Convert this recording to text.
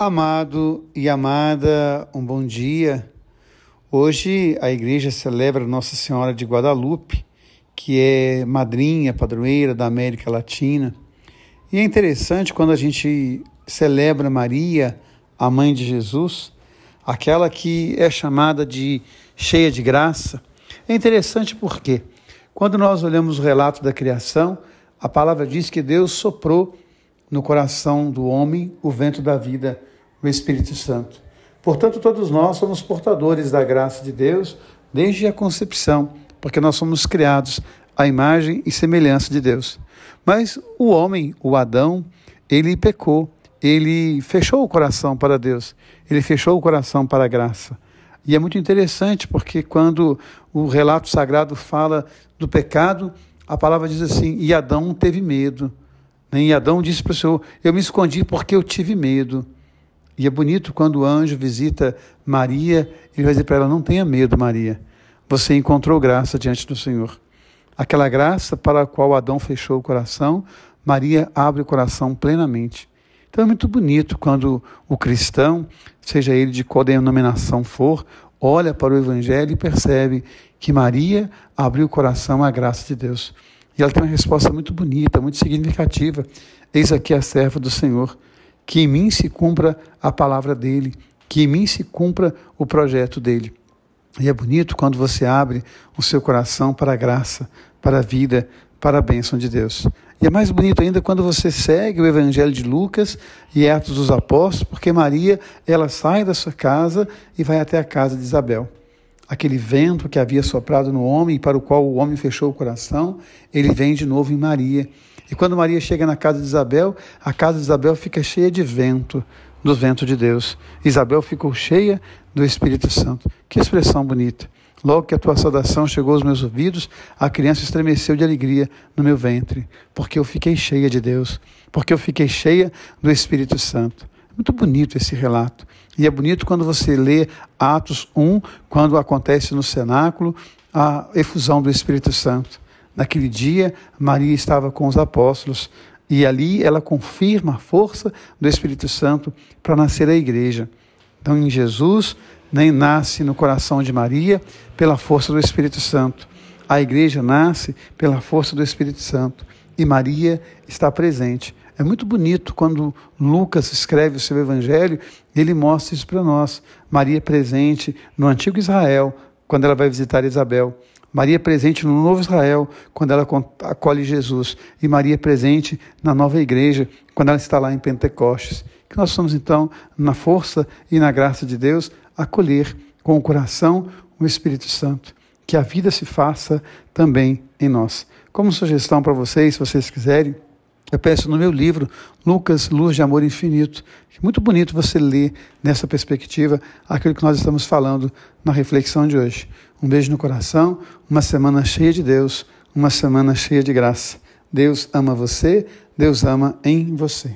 Amado e amada, um bom dia. Hoje a igreja celebra Nossa Senhora de Guadalupe, que é madrinha, padroeira da América Latina. E é interessante quando a gente celebra Maria, a mãe de Jesus, aquela que é chamada de cheia de graça. É interessante porque, quando nós olhamos o relato da criação, a palavra diz que Deus soprou no coração do homem o vento da vida o Espírito Santo. Portanto, todos nós somos portadores da graça de Deus desde a concepção, porque nós somos criados à imagem e semelhança de Deus. Mas o homem, o Adão, ele pecou, ele fechou o coração para Deus, ele fechou o coração para a graça. E é muito interessante porque quando o relato sagrado fala do pecado, a palavra diz assim: e Adão teve medo. E Adão disse para o Senhor: Eu me escondi porque eu tive medo. E é bonito quando o anjo visita Maria, ele vai dizer para ela: Não tenha medo, Maria. Você encontrou graça diante do Senhor. Aquela graça para a qual Adão fechou o coração, Maria abre o coração plenamente. Então é muito bonito quando o cristão, seja ele de qual denominação for, olha para o Evangelho e percebe que Maria abriu o coração à graça de Deus. E ela tem uma resposta muito bonita, muito significativa. Eis aqui a serva do Senhor que em mim se cumpra a palavra dele, que em mim se cumpra o projeto dele. E é bonito quando você abre o seu coração para a graça, para a vida, para a bênção de Deus. E é mais bonito ainda quando você segue o Evangelho de Lucas e Atos dos Apóstolos, porque Maria, ela sai da sua casa e vai até a casa de Isabel. Aquele vento que havia soprado no homem, para o qual o homem fechou o coração, ele vem de novo em Maria. E quando Maria chega na casa de Isabel, a casa de Isabel fica cheia de vento, do vento de Deus. Isabel ficou cheia do Espírito Santo. Que expressão bonita. Logo que a tua saudação chegou aos meus ouvidos, a criança estremeceu de alegria no meu ventre, porque eu fiquei cheia de Deus, porque eu fiquei cheia do Espírito Santo. Muito bonito esse relato. E é bonito quando você lê Atos 1, quando acontece no cenáculo a efusão do Espírito Santo. Naquele dia, Maria estava com os apóstolos e ali ela confirma a força do Espírito Santo para nascer a igreja. Então, em Jesus, nem nasce no coração de Maria pela força do Espírito Santo. A igreja nasce pela força do Espírito Santo e Maria está presente. É muito bonito quando Lucas escreve o seu evangelho, ele mostra isso para nós. Maria presente no antigo Israel, quando ela vai visitar Isabel. Maria presente no novo Israel, quando ela acolhe Jesus. E Maria presente na nova igreja, quando ela está lá em Pentecostes. Que nós somos, então, na força e na graça de Deus, acolher com o coração o Espírito Santo. Que a vida se faça também em nós. Como sugestão para vocês, se vocês quiserem, eu peço no meu livro, Lucas, Luz de Amor Infinito. Muito bonito você ler nessa perspectiva aquilo que nós estamos falando na reflexão de hoje. Um beijo no coração, uma semana cheia de Deus, uma semana cheia de graça. Deus ama você, Deus ama em você.